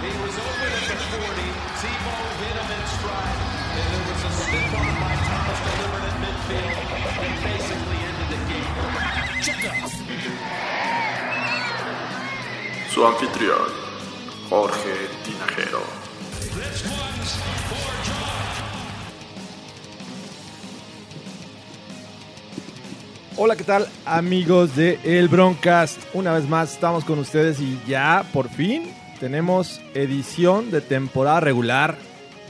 He was open at the 40. Tebow hit him in stride. And there was a stiff arm by Thomas delivered at midfield and basically ended the game. Su anfitrión, Jorge Tinajero. Hola, ¿qué tal amigos de El Broncast? Una vez más estamos con ustedes y ya por fin tenemos edición de temporada regular.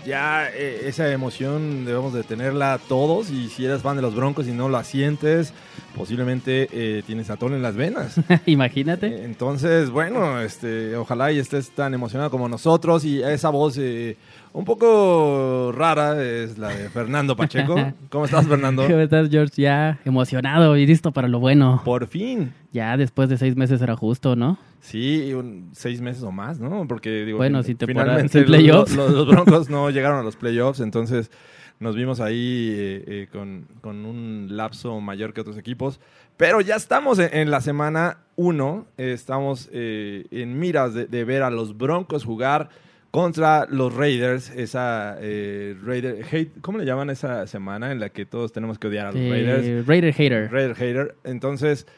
Ya eh, esa emoción debemos de tenerla todos y si eres fan de los Broncos y no la sientes, posiblemente eh, tienes atón en las venas. Imagínate. Entonces, bueno, este, ojalá y estés tan emocionado como nosotros y esa voz eh, un poco rara es la de Fernando Pacheco. ¿Cómo estás, Fernando? ¿Cómo estás, George? Ya emocionado y listo para lo bueno. Por fin. Ya después de seis meses era justo, ¿no? Sí, un- seis meses o más, ¿no? Porque digo, Bueno, finalmente los Broncos no llegaron a los playoffs, entonces nos vimos ahí eh, eh, con, con un lapso mayor que otros equipos. Pero ya estamos en, en la semana uno, eh, estamos eh, en miras de, de ver a los Broncos jugar contra los Raiders, esa Raider hate, ¿cómo le llaman esa semana en la que todos tenemos que odiar a los Raiders? Raider Hater. Raider Hater. Entonces,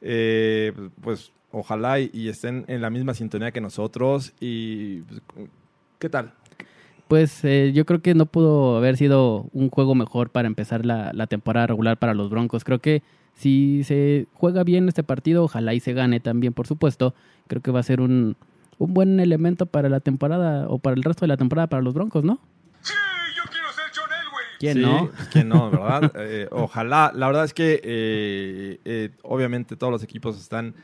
pues ojalá y, y estén en la misma sintonía que nosotros. Y, pues, ¿qué tal? Pues eh, yo creo que no pudo haber sido un juego mejor para empezar la, la temporada regular para los Broncos. Creo que si se juega bien este partido, ojalá y se gane también, por supuesto. Creo que va a ser un, un buen elemento para la temporada o para el resto de la temporada para los Broncos, ¿no? ¿Quién Sí, no? pues, ¿Quién no, verdad? Eh, ojalá. La verdad es que, eh, eh, obviamente, todos los equipos están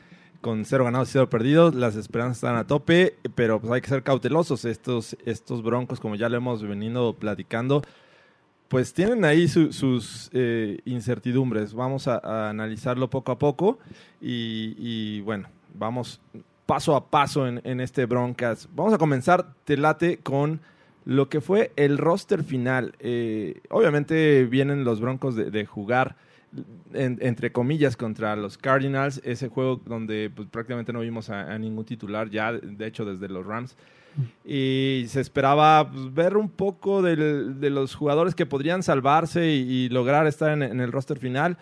con cero ganados y cero perdidos. Las esperanzas están a tope, pero pues hay que ser cautelosos. Estos, estos broncos, como ya lo hemos venido platicando, pues tienen ahí su- sus eh, incertidumbres. Vamos a, analizarlo poco a poco y, bueno, vamos paso a paso en, este Broncas. Vamos a comenzar, te late, con lo que fue el roster final. Eh, obviamente vienen los Broncos de jugar, en- entre comillas, contra los Cardinals. Ese juego donde pues, prácticamente no vimos a, ningún titular, ya de hecho desde los Rams. Y se esperaba pues, ver un poco de los jugadores que podrían salvarse y, lograr estar en, el roster final.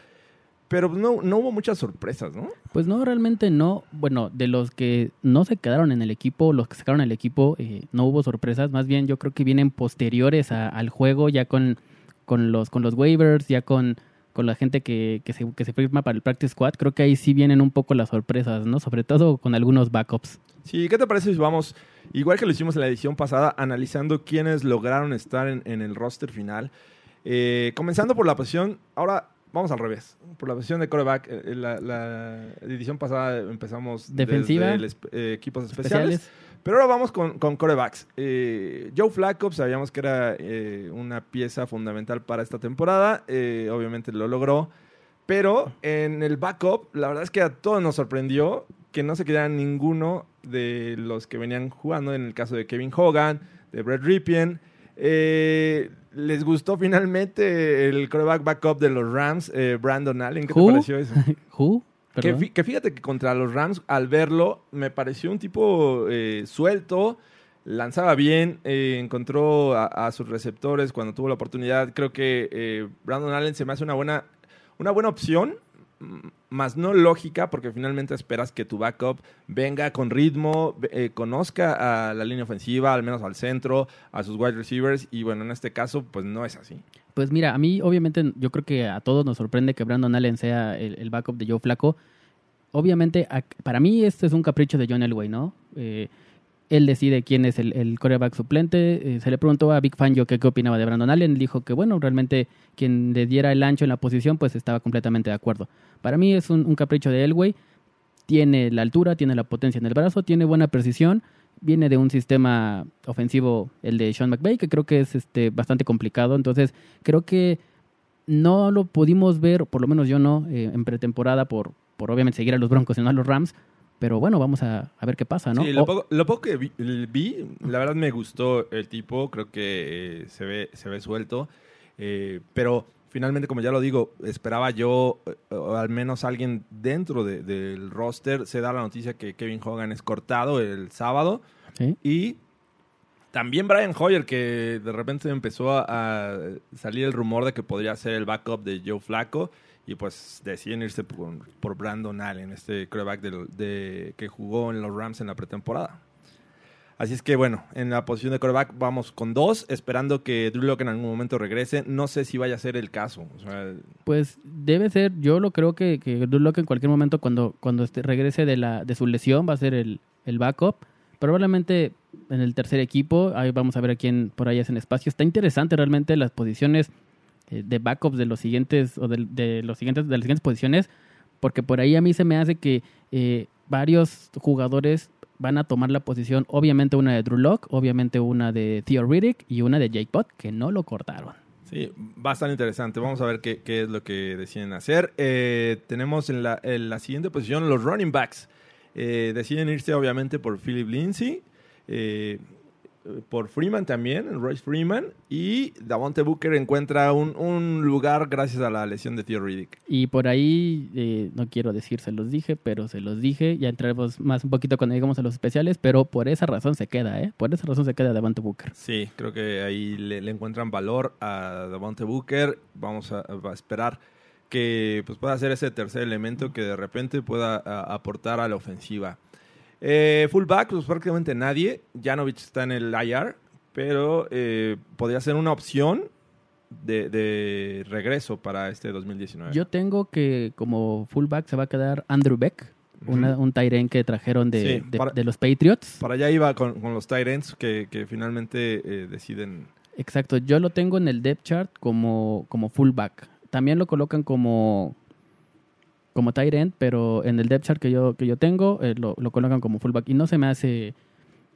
Pero pues, no, no hubo muchas sorpresas, ¿no? Pues no, realmente no. Bueno, de los que no se quedaron en el equipo, los que en el equipo, eh, no hubo sorpresas. Más bien yo creo que vienen posteriores al juego, ya con, con, los, con los waivers, ya con, con la gente que, que, se, que se firma para el practice squad. Creo que ahí sí vienen un poco las sorpresas, ¿no? Sobre todo con algunos backups. Sí, ¿qué te parece si vamos, igual que lo hicimos en la edición pasada, analizando quiénes lograron estar en, en el roster final? Eh, comenzando por la posición, ahora vamos al revés, por la posición de coreback. eh, la, la edición pasada empezamos Defensiva. desde el eh, equipos especiales, Especiales. Pero ahora vamos con, con corebacks. Eh, Joe Flacco, sabíamos que era eh, una pieza fundamental para esta temporada, eh, obviamente lo logró. Pero en el backup, la verdad es que a todos nos sorprendió que no se quedara ninguno de los que venían jugando, en el caso de Kevin Hogan, de Brett Ripien. Eh, ¿Les gustó finalmente el coreback backup de los Rams, Brandon Allen? ¿Qué Who? te pareció eso? ¿Who? Que, Perdón. fí- que fíjate que contra los Rams, al verlo, me pareció un tipo eh, suelto, lanzaba bien, eh, encontró a, a sus receptores cuando tuvo la oportunidad. Creo que eh, Brandon Allen se me hace una buena, una buena opción, mm, más no lógica, porque finalmente esperas que tu backup venga con ritmo, eh, conozca a la línea ofensiva, al menos al centro, a sus wide receivers, y bueno, en este caso, pues no es así. Pues mira, a mí obviamente yo creo que a todos nos sorprende que Brandon Allen sea el, backup de Joe Flaco. Obviamente, para mí este es un capricho de John Elway, ¿no? Eh, él decide quién es el, el coreback suplente. Eh, se le preguntó a Big Fangio que qué opinaba de Brandon Allen. Dijo que, bueno, realmente quien le diera el ancho en la posición, pues estaba completamente de acuerdo. Para mí es un capricho de Elway. Tiene la altura, tiene la potencia en el brazo, tiene buena precisión. Viene de un sistema ofensivo, el de Sean McVay, que creo que es este, bastante complicado. Entonces, creo que no lo pudimos ver, por lo menos yo no, eh, en pretemporada por, por obviamente seguir a los Broncos y no a los Rams. Pero bueno, vamos a, a ver qué pasa, ¿no? Sí, lo poco, lo poco que vi, vi, la verdad me gustó el tipo, creo que eh, se, ve, se ve suelto, eh, pero finalmente, como ya lo digo, esperaba yo, eh, o al menos alguien dentro de- del roster, se da la noticia que Kevin Hogan es cortado el sábado ¿sí? y también Brian Hoyer, que de repente empezó a, salir el rumor de que podría ser el backup de Joe Flacco. Y pues deciden irse por, por Brandon Allen, este quarterback de, que jugó en los Rams en la pretemporada. Así es que bueno, en la posición de quarterback vamos con dos, esperando que Drew Lock en algún momento regrese. No sé si vaya a ser el caso. O sea, Pues debe ser, yo lo creo que, que Drew Lock en cualquier momento cuando, cuando este, regrese de, la, de su lesión va a ser el, el backup. Probablemente en el tercer equipo, ahí vamos a ver a quién por ahí hacen espacio. Está interesante realmente las posiciones eh, de backups de los siguientes, o de, de los siguientes, de las siguientes posiciones, porque por ahí a mí se me hace que eh, varios jugadores van a tomar la posición, obviamente una de Drew Lock, obviamente una de Theo Riddick y una de Jake Pott, que no lo cortaron. Sí, estar interesante. Vamos a ver qué, qué es lo que deciden hacer. Eh, tenemos en la, en la siguiente posición los running backs. Eh, deciden irse obviamente por Philip Lindsay, eh, por Freeman también, Royce Freeman, y Davonte Booker encuentra un, un lugar gracias a la lesión de Theo Riddick. Y por ahí, eh, no quiero decir se los dije, pero se los dije. Ya entraremos más un poquito cuando llegamos a los especiales, pero por esa razón se queda, ¿eh? Por esa razón se queda Devante Booker. Sí, creo que ahí le, le encuentran valor a Davonte Booker. Vamos a, a esperar que pues, pueda ser ese tercer elemento que de repente pueda a- aportar a la ofensiva. Eh, fullback, pues prácticamente nadie. Janovich está en el IR, pero eh, podría ser una opción de, de regreso para este 2019. Yo tengo que como fullback se va a quedar Andrew Beck, una- un Tyren que trajeron de, Sí, de- para- de los Patriots. Para allá iba con, con los Tyrants que, que finalmente eh, deciden. Exacto, yo lo tengo en el depth chart como, como fullback. También lo colocan como como tight pero en el depth chart que yo, que yo tengo eh, lo, lo colocan como fullback y no se me hace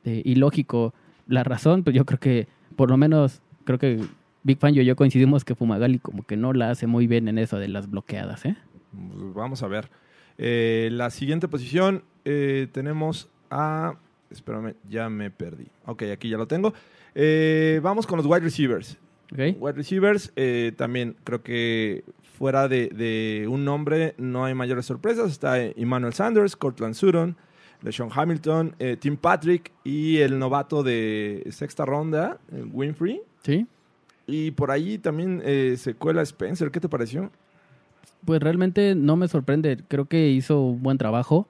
eh, ilógico la razón, pues yo creo que por lo menos creo que Big Fan y yo coincidimos que Fumagalli como que no la hace muy bien en eso de las bloqueadas, ¿eh? Pues, Vamos a ver. Eh, la siguiente posición eh, tenemos a. Espérame, ya me perdí. Ok, aquí ya lo tengo. Vamos con los wide receivers. Wide receivers, eh, también creo que fuera de, de un nombre no hay mayores sorpresas. Está Emmanuel Sanders, Cortland Sutton, LeSean Hamilton, eh, Tim Patrick y el novato de sexta ronda, eh, Winfrey. Sí. Y por ahí también eh, se cuela Spencer. ¿Qué te pareció? Pues realmente no me sorprende. Creo que hizo un buen trabajo.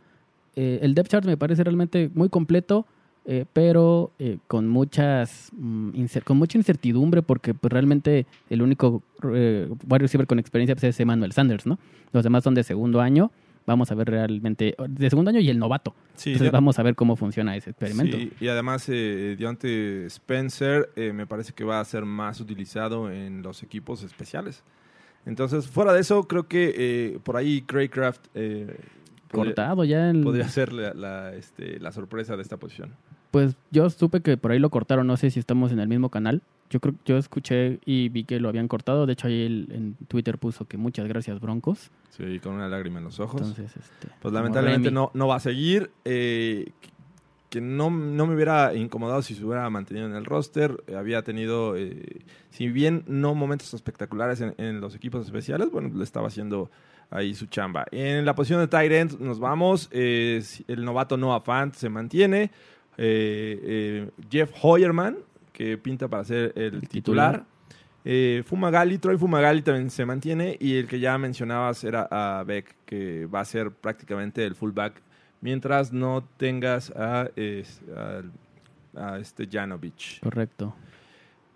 Eh, el depth chart me parece realmente muy completo, eh, pero eh, con muchas mm, con mucha incertidumbre porque pues, realmente el único eh, wide receiver con experiencia pues, es Emmanuel Sanders, ¿no? Los demás son de segundo año. Vamos a ver realmente de segundo año y el novato. Sí, Entonces vamos a ver cómo funciona ese experimento. Sí, y además eh, Deontay Spencer eh, me parece que va a ser más utilizado en los equipos especiales. Entonces, fuera de eso, creo que eh, por ahí Craycraft eh, podría, Cortado ya en- podría ser la, la, este, la sorpresa de esta posición. Pues yo supe que por ahí lo cortaron, no sé si estamos en el mismo canal. Yo creo yo escuché y vi que lo habían cortado. De hecho, ahí él en Twitter puso que muchas gracias, Broncos. Sí, con una lágrima en los ojos. Entonces, este. pues lamentablemente no, no va a seguir. eh, que no, no me hubiera incomodado si se hubiera mantenido en el roster. Eh, había tenido, eh, si bien no momentos espectaculares en, en los equipos especiales, bueno, le estaba haciendo ahí su chamba. En la posición de tight end nos vamos. eh, el novato Noah Fant se mantiene. Eh, eh, Jeff Hoyerman, que pinta para ser el, El titular. titular. Eh, Fumagalli, Troy Fumagalli también se mantiene y el que ya mencionabas era a Beck, que va a ser prácticamente el fullback mientras no tengas a, a- a este Janovich. Correcto.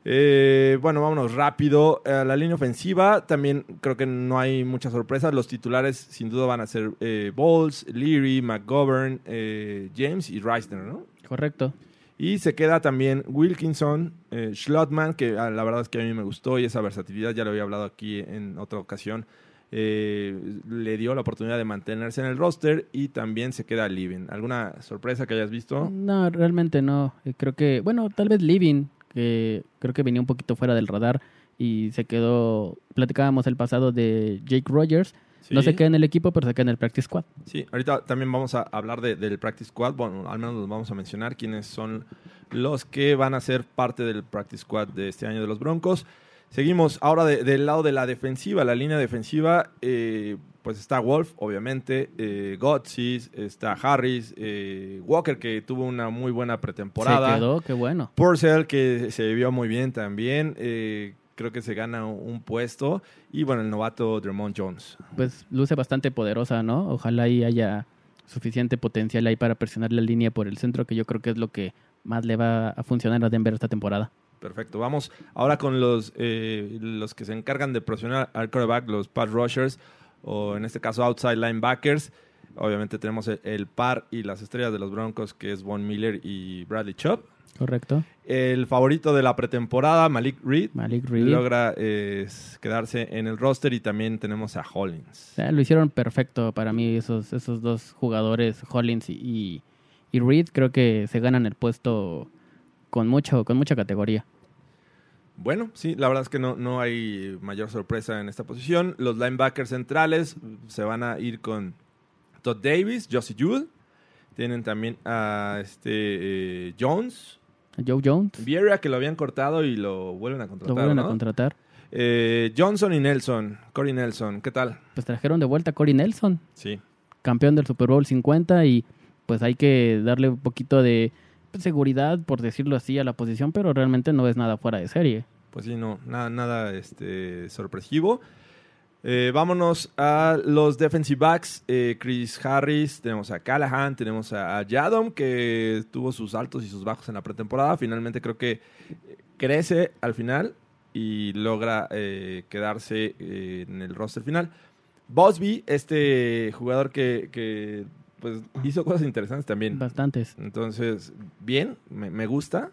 Eh, bueno, vámonos rápido. A la línea ofensiva también creo que no hay muchas sorpresas. Los titulares sin duda van a ser eh, Bowles, Leary, McGovern, eh, James y Reisner, ¿no? Correcto. Y se queda también Wilkinson, eh, Schlotman, que ah, la verdad es que a mí me gustó y esa versatilidad, ya lo había hablado aquí en otra ocasión. eh, le dio la oportunidad de mantenerse en el roster y también se queda Living. ¿Alguna sorpresa que hayas visto? No, realmente no. Eh, Creo que, bueno, tal vez Living, que creo que venía un poquito fuera del radar y se quedó, platicábamos el pasado de Jake Rogers. No se queda en el equipo, pero se queda en el practice squad. Sí, ahorita también vamos a hablar de- del Practice Squad. Bueno, al menos los vamos a mencionar quiénes son los que van a ser parte del Practice Squad de este año de los Broncos. Seguimos ahora de- del lado de la defensiva, la línea defensiva. eh, pues está Wolf, obviamente, eh, Gotsis, está Harris, eh, Walker, que tuvo una muy buena pretemporada. Se quedó, qué bueno. Purcell, que se vio muy bien también. eh, creo que se gana un, puesto. Y bueno, el novato Dermont Jones. Pues luce bastante poderosa, ¿no? Ojalá ahí haya suficiente potencial ahí para presionar la línea por el centro, que yo creo que es lo que más le va a funcionar a Denver esta temporada. Perfecto. Vamos ahora con los, eh, los que se encargan de presionar al quarterback, los pass rushers, o en este caso outside linebackers. Obviamente tenemos el, el par y las estrellas de los Broncos, que es Von Miller y Bradley Chubb. ¿Correcto? El favorito de la pretemporada, Malik Reed, Malik Reed. logra eh, quedarse en el roster y también tenemos a Hollins. Lo hicieron perfecto para mí esos, esos dos jugadores, Hollins y, y, Reed. Creo que se ganan el puesto con, mucho, con mucha categoría. Bueno, sí, la verdad es que no, no hay mayor sorpresa en esta posición. Los linebackers centrales se van a ir con Todd Davis, Josie Jewell. Tienen también a este eh, Jones, Joe Jones Vieira, que lo habían cortado y lo vuelven a contratar. lo vuelven a contratar. Eh, Johnson y Nelson, Corey Nelson, ¿qué tal? Pues trajeron de vuelta a Corey Nelson, Sí, campeón del Super Bowl 50 y pues hay que darle un poquito de seguridad, por decirlo así, a la posición, pero realmente no es nada fuera de serie. pues sí, no, nada, nada este, sorpresivo. Eh, vámonos a los defensive backs. Eh, Chris Harris, tenemos a Callahan, tenemos a, Yadom, que tuvo sus altos y sus bajos en la pretemporada. Finalmente creo que crece al final y logra eh, quedarse eh, en el roster final. Bosby, este jugador que, que, pues, hizo cosas interesantes también. Bastantes. Entonces, bien, me, me gusta.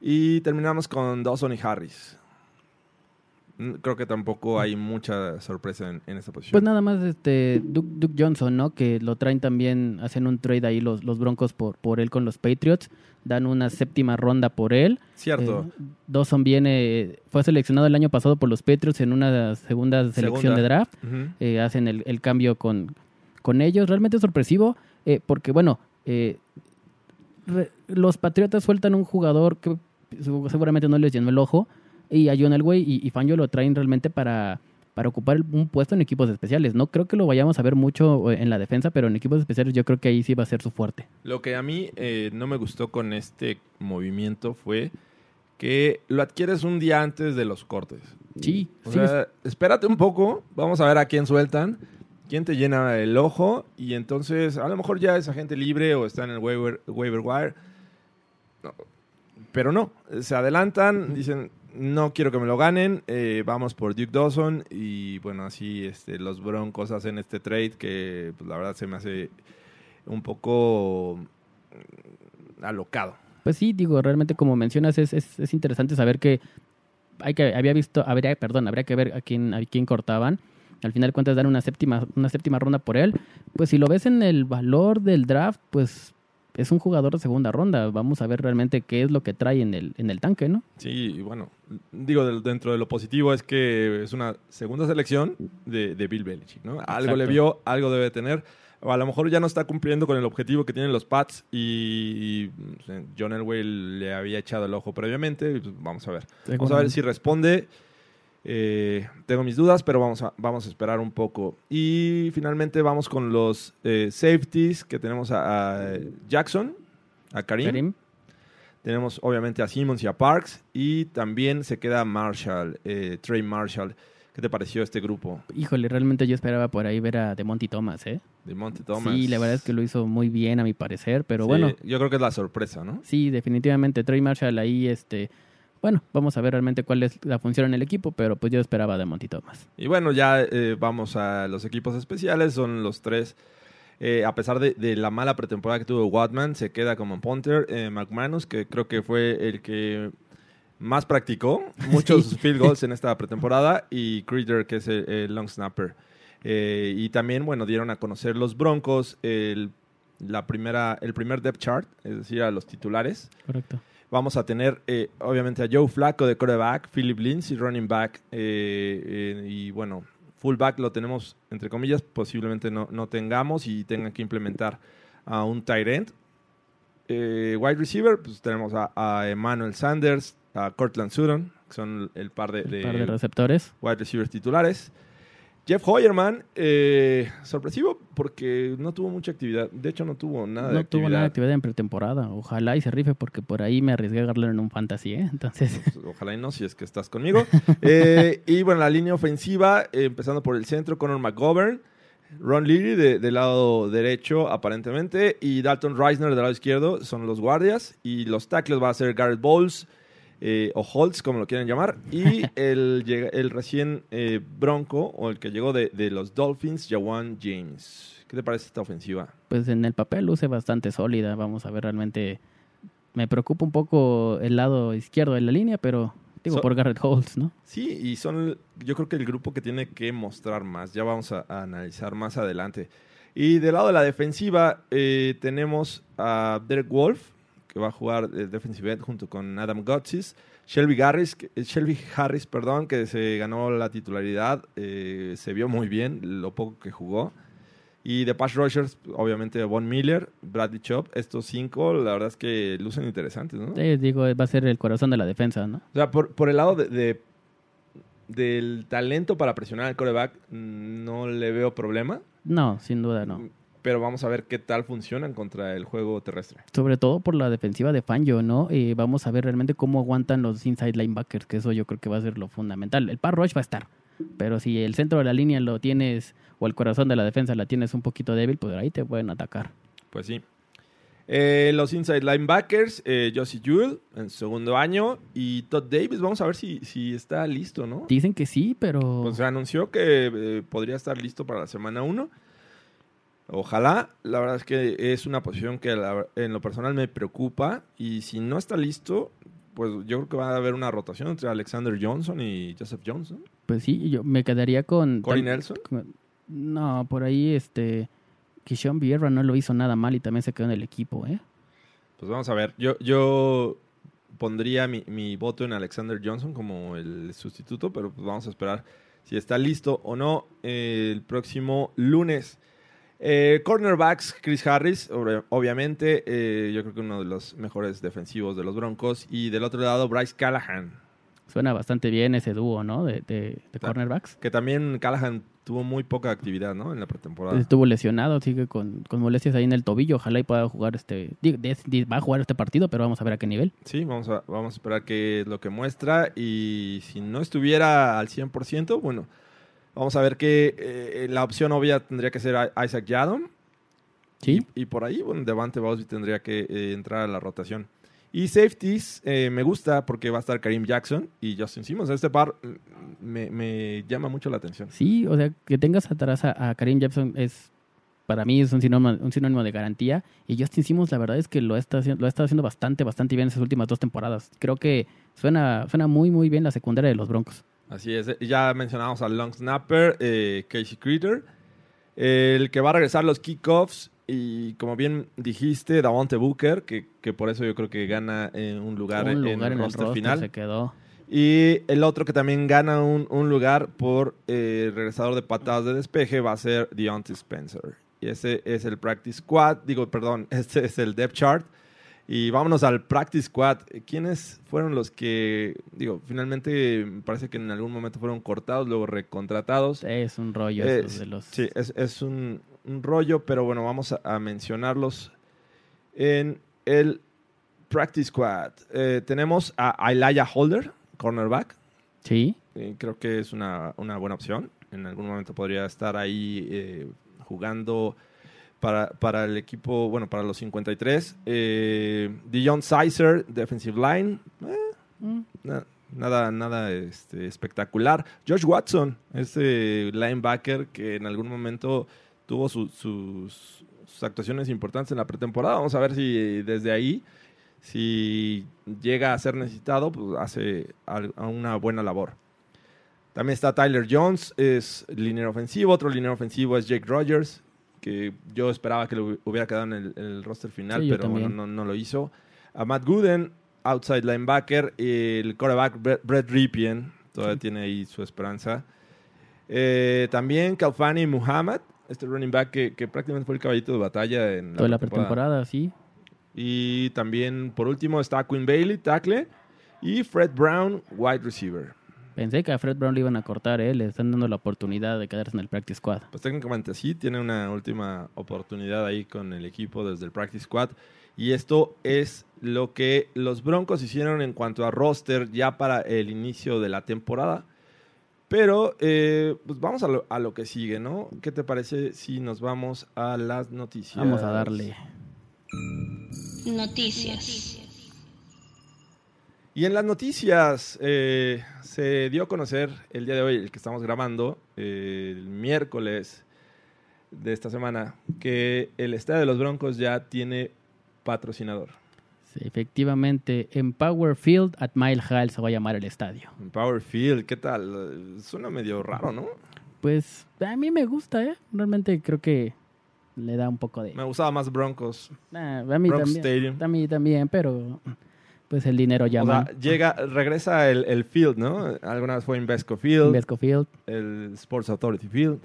Y terminamos con Dawson y Harris. Creo que tampoco hay mucha sorpresa en, en esta posición. Pues nada más este Duke, Duke Johnson, ¿no? Que lo traen también, hacen un trade ahí los, los Broncos por, por él con los Patriots. Dan una séptima ronda por él. Cierto. Eh, Dawson viene, fue seleccionado el año pasado por los Patriots en una segunda selección Segunda. de draft. Eh, hacen el, el cambio con, con ellos. Realmente sorpresivo, eh, porque bueno, eh, re- los Patriotas sueltan un jugador que seguramente no les llenó el ojo, y a John Elway y, y Fangio lo traen realmente para, para ocupar un puesto en equipos especiales. No creo que lo vayamos a ver mucho eh, en la defensa, pero en equipos especiales yo creo que ahí sí va a ser su fuerte. Lo que a mí eh, no me gustó con este movimiento fue que lo adquieres un día antes de los cortes. Sí, O sí, sea, espérate un poco, vamos a ver a quién sueltan, quién te llena el ojo y entonces a lo mejor ya es agente libre o está en el waiver, waiver wire. No, pero no, se adelantan, dicen, no quiero que me lo ganen, eh, vamos por Duke Dawson y bueno, así este, los Broncos hacen este trade que pues, la verdad se me hace un poco mm, alocado. Pues sí, digo, realmente como mencionas, es, es, es interesante saber que hay que había visto, habría, perdón, habría que ver a quién, a quién cortaban. Al final de cuentas dar una séptima, una séptima ronda por él. Pues si lo ves en el valor del draft, pues es un jugador de segunda ronda. Vamos a ver realmente qué es lo que trae en el, en el tanque, ¿no? Sí, bueno, digo, dentro de lo positivo es que es una segunda selección de, de Bill Belichick, ¿no? Algo Exacto. le vio, algo debe tener. A lo mejor ya no está cumpliendo con el objetivo que tienen los Pats y, y, pues, John Elway le había echado el ojo previamente. pues, vamos a ver. Vamos a ver si responde. Eh, tengo mis dudas, pero vamos a, vamos a esperar un poco. Y finalmente vamos con los eh, safeties que tenemos a, a Jackson, a Karim. Karim. Tenemos obviamente a Simmons y a Parks. Y también se queda Marshall, eh, Trey Marshall. ¿Qué te pareció este grupo Híjole, realmente yo esperaba por ahí ver a Demonty Thomas, ¿eh? de Monte Thomas? Sí, la verdad es que lo hizo muy bien a mi parecer, pero Sí, bueno, Yo creo que es la sorpresa, ¿no? sí, definitivamente Trey Marshall ahí, este, bueno, vamos a ver realmente cuál es la función en el equipo, pero pues yo esperaba a Demonty Thomas. Y bueno, ya eh, vamos a los equipos especiales. Son los tres. Eh, a pesar de, de la mala pretemporada que tuvo Watman, se queda como punter. Eh, McManus, que creo que fue el que más practicó muchos Sí. field goals en esta pretemporada. Y Critter, que es el, el long snapper. Eh, y también, bueno, dieron a conocer los Broncos el, la primera, el primer depth chart, es decir, a los titulares. Correcto. Vamos a tener, eh, obviamente, a Joe Flacco de quarterback, Philip Lindsay running back, eh, eh, y bueno, fullback lo tenemos, entre comillas, posiblemente no, no tengamos y tengan que implementar a un tight end. Eh, wide receiver, pues tenemos a, a Emmanuel Sanders, a Cortland Sutton, que son el par de, Un par de receptores. wide receivers titulares. Jeff Hoyerman, eh, sorpresivo porque no tuvo mucha actividad. De hecho, no tuvo nada de No actividad. tuvo nada de actividad en pretemporada. Ojalá y se rife porque por ahí me arriesgué a agarrarlo en un fantasy, ¿eh? Entonces, Pues, Ojalá y no, si es que estás conmigo. Eh, y bueno, la línea ofensiva, eh, empezando por el centro, Conor McGovern, Ron Leary de- del lado derecho, aparentemente, y Dalton Reisner del lado izquierdo, son los guardias. Y los tackles va a ser Garrett Bowles eh, o Holtz, como lo quieran llamar. Y el, el recién eh, Bronco, o el que llegó de, de los Dolphins, Jawan James. ¿Qué te parece esta ofensiva? pues en el papel luce bastante sólida. Vamos a ver realmente. Me preocupa un poco el lado izquierdo de la línea, pero digo So- por Garrett Holtz, ¿no? Sí, y son, yo creo que el grupo que tiene que mostrar más. Ya vamos a, a analizar más adelante. Y del lado de la defensiva eh, tenemos a Derek Wolf, que va a jugar de defensive end junto con Adam Gotsis. Shelby Harris, que, eh, Shelby Harris, perdón, que se ganó la titularidad. eh, se vio muy bien lo poco que jugó. Y de Pass Rushers, obviamente Von Miller, Bradley Chop. Estos cinco, la verdad es que lucen interesantes, ¿no? Eh, digo, va a ser el corazón de la defensa, ¿no? O sea, por, por el lado de, de- del talento para presionar al coreback, mm, no le veo problema. No, sin duda no. Pero vamos a ver qué tal funcionan contra el juego terrestre. Sobre todo por la defensiva de Fangio, ¿no? Eh, vamos a ver realmente cómo aguantan los inside linebackers, que eso yo creo que va a ser lo fundamental. El par rush va a estar, pero si el centro de la línea lo tienes, o el corazón de la defensa la tienes un poquito débil, pues ahí te pueden atacar. Pues sí. Eh, los inside linebackers, eh, Josie Jewell en segundo año y Todd Davis, vamos a ver si, si está listo, ¿no? Dicen que sí, pero Pues se anunció que eh, podría estar listo para la semana 1. Ojalá, la verdad es que es una posición que la- en lo personal me preocupa y si no está listo, pues yo creo que va a haber una rotación entre Alexander Johnson y Joseph Johnson. pues sí, yo me quedaría con... Corey Nelson. con- No, por ahí este... Kishon Vieira no lo hizo nada mal y también se quedó en el equipo, ¿eh? Pues vamos a ver, yo, yo pondría mi, mi voto en Alexander Johnson como el sustituto, pero pues vamos a esperar si está listo o no el próximo lunes. Eh, cornerbacks, Chris Harris, obviamente, eh, yo creo que uno de los mejores defensivos de los Broncos. Y del otro lado, Bryce Callahan, Suena bastante bien ese dúo, ¿no? De, de, de cornerbacks. que también Callahan tuvo muy poca actividad ¿no? en la pretemporada. Estuvo lesionado, sigue con, con molestias ahí en el tobillo. Ojalá y pueda jugar este. Va a jugar este partido, pero vamos a ver a qué nivel. Sí, vamos a, vamos a esperar qué es lo que muestra. Y si no estuviera al 100%, bueno, vamos a ver que eh, la opción obvia tendría que ser Isaac Yadom. Sí. Y por ahí, bueno, Devante Bosby tendría que eh, entrar a la rotación. Y safeties, eh, me gusta porque va a estar Karim Jackson y Justin Simmons. Este par mm, me, me llama mucho la atención. Sí, o sea, que tengas atrás a, a Karim Jepson es. Para mí es un sinónimo, un sinónimo de garantía. Y Justin Simmons, la verdad es que lo ha, estado haciendo, lo ha estado haciendo bastante, bastante bien en esas últimas dos temporadas. Creo que suena, suena muy, muy bien la secundaria de los Broncos. Así es. Y Ya mencionamos al long snapper, eh, Casey Critter. El que va a regresar los kickoffs. Y como bien dijiste, Davante Booker, que, que por eso yo creo que gana eh, un lugar, un en, lugar en, el el roster roster final. se quedó. Y el otro que también gana un, un lugar por eh, regresador de patadas de despeje va a ser Deontay Spencer. Y ese es el practice squad, digo, perdón, este es el depth chart. Y vámonos al practice squad. ¿Quiénes fueron los que, digo, finalmente me parece que en algún momento fueron cortados, luego recontratados? Es un rollo Eh, eso de los. Sí, es, es un, un rollo, pero bueno, vamos a, a mencionarlos en el practice squad. Eh, tenemos a Elijah Holder, cornerback. Sí. Eh, creo que es una, una buena opción. En algún momento podría estar ahí eh, jugando para, para el equipo, bueno, para los 53. Eh, Dion Sizer, defensive line. Eh, Mm. na- nada nada este, espectacular. Josh Watson, ese linebacker que en algún momento tuvo su- sus, sus actuaciones importantes en la pretemporada. Vamos a ver si desde ahí, si llega a ser necesitado, pues hace a una buena labor. También está Tyler Jones, es línea ofensivo. Otro línea ofensivo es Jake Rogers, que yo esperaba que lo hubiera quedado en el, en el roster final, Sí, pero bueno, no, no lo hizo. A Matt Gooden, outside linebacker. el quarterback Brett, Ripien, todavía tiene ahí su esperanza. Eh, también Kalfani Muhammad, este running back que, que prácticamente fue el caballito de batalla en Toda la pretemporada. pretemporada, sí. Y también, por último, está Quinn Bailey, tackle. Y Fred Brown, wide receiver. Pensé que a Fred Brown le iban a cortar, ¿eh? Le están dando la oportunidad de quedarse en el practice squad. Pues técnicamente sí, tiene una última oportunidad ahí con el equipo desde el Practice Squad. Y esto es lo que los Broncos hicieron en cuanto a roster ya para el inicio de la temporada. Pero eh, pues vamos a lo, a lo que sigue, ¿no? ¿Qué te parece si nos vamos a las noticias? Vamos a darle. Noticias. Y en las noticias eh, se dio a conocer el día de hoy, el que estamos grabando, eh, el miércoles de esta semana, que el estadio de los Broncos ya tiene patrocinador. Sí, efectivamente, en Power Field at Mile High se va a llamar el estadio. En Power Field, ¿qué tal? Suena medio raro, ¿no? Pues a mí me gusta, ¿eh? Realmente creo que le da un poco de... Me gustaba más Broncos. Ah, a mí Bronx también, Stadium. a mí también, pero pues el dinero O llama. sea, llega, regresa el, el Field, ¿no? Alguna vez fue Invesco Field. Invesco Field. el Sports Authority Field.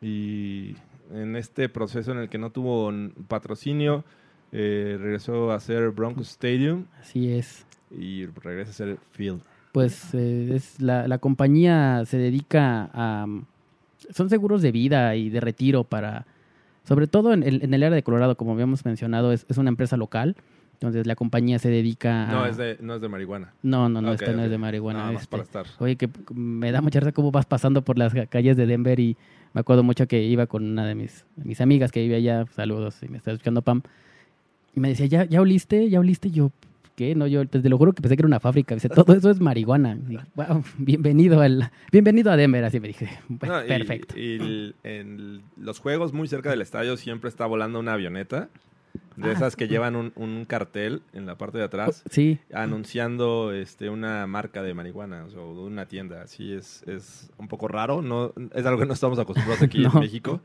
Y en este proceso en el que no tuvo patrocinio, eh, regresó a ser Broncos Stadium Así es. y regresa a ser Field. Pues eh, es la, la compañía se dedica a... Son seguros de vida y de retiro para... Sobre todo en el, en el área de Colorado, como habíamos mencionado, es, es una empresa local. Entonces la compañía se dedica a... No, es de, no es de marihuana. No, no, no, esta no es de marihuana. Nada más este. para estar. Oye, que me da mucha risa cómo vas pasando por las ca- calles de Denver y me acuerdo mucho que iba con una de mis, mis amigas que vive allá, saludos, y me está escuchando Pam, y me decía, ¿ya, ya oliste? ¿Ya oliste? Y yo, ¿qué? No, yo te lo juro que pensé que era una fábrica. Dice, todo eso es marihuana. Wow, bienvenido, al, bienvenido a Denver, así me dije. No, y- Perfecto. Y, el- en los juegos muy cerca del estadio siempre está volando una avioneta. De Ah. esas que llevan un, un cartel en la parte de atrás. Sí, anunciando este una marca de marihuana o sea, una tienda. Así es, es un poco raro, no es algo que no estamos acostumbrados aquí No. en México,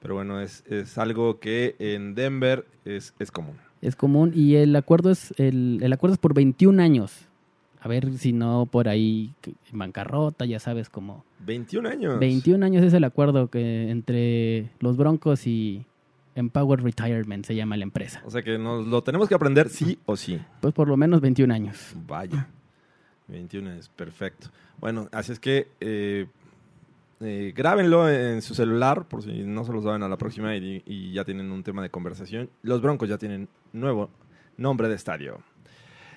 pero bueno, es, es algo que en Denver es, es común. es común y el acuerdo es, el, el acuerdo es por 21 años. A ver si no por ahí en bancarrota, ya sabes, como 21 años. 21 años es el acuerdo que entre los Broncos y Empower Retirement se llama la empresa. O sea que nos lo tenemos que aprender sí o sí. Pues por lo menos 21 años. Vaya. 21 es perfecto. Bueno, así es que eh, eh, grábenlo en su celular por si no se lo saben a la próxima y, y ya tienen un tema de conversación. Los Broncos ya tienen nuevo nombre de estadio.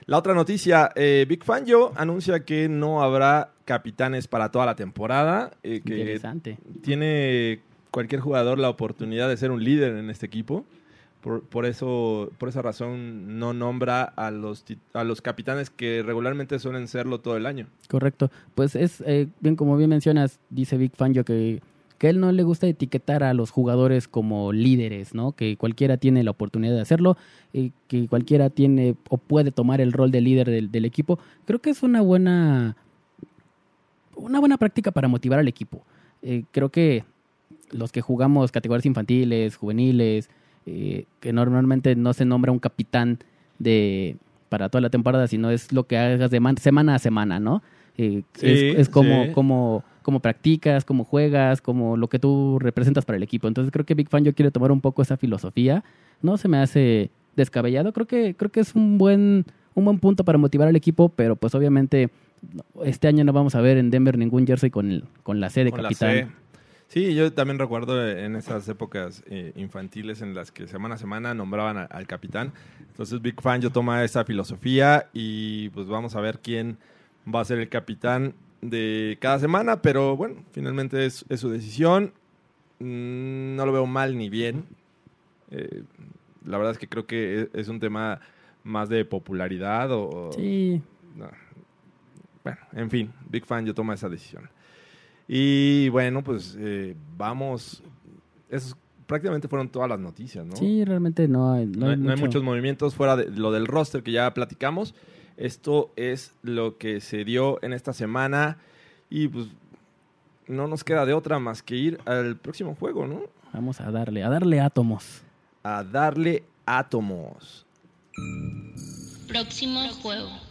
La otra noticia, eh, Big Fangio anuncia que no habrá capitanes para toda la temporada, eh, que Interesante. tiene cualquier jugador la oportunidad de ser un líder en este equipo. Por, por eso, por esa razón, no nombra a los, a los capitanes que regularmente suelen serlo todo el año. Correcto. Pues es, eh, bien como bien mencionas, dice Big Fangio que, que él no le gusta etiquetar a los jugadores como líderes, ¿no? Que cualquiera tiene la oportunidad de hacerlo, y que cualquiera tiene o puede tomar el rol de líder del, del equipo. Creo que es una buena, una buena práctica para motivar al equipo. Eh, creo que los que jugamos categorías infantiles, juveniles, eh, que normalmente no se nombra un capitán de para toda la temporada, sino es lo que hagas de semana a semana, ¿no? Eh, Sí, es, es como, sí. como, como practicas, como juegas, como lo que tú representas para el equipo. Entonces creo que Big Fan yo quiere tomar un poco esa filosofía. No se me hace descabellado. Creo que, creo que es un buen, un buen punto para motivar al equipo, pero pues obviamente este año no vamos a ver en Denver ningún jersey con, el, con la C de Con capitán. Sí, yo también recuerdo en esas épocas eh, infantiles en las que semana a semana nombraban a- al capitán. Entonces Big Fan yo toma esa filosofía y pues vamos a ver quién va a ser el capitán de cada semana, pero bueno, finalmente es, es su decisión. Mm, no lo veo mal ni bien. Eh, la verdad es que creo que es, es un tema más de popularidad o... o- Sí, no. Bueno, en fin, Big Fan yo toma esa decisión. Y bueno, pues eh, vamos. Esos prácticamente fueron todas las noticias, ¿no? sí, realmente no hay, no No, hay no muchos movimientos fuera de lo del roster que ya platicamos. Esto es lo que se dio en esta semana. Y pues no nos queda de otra más que ir al próximo juego, ¿no? Vamos a darle, a darle átomos. A darle átomos. Próximo juego.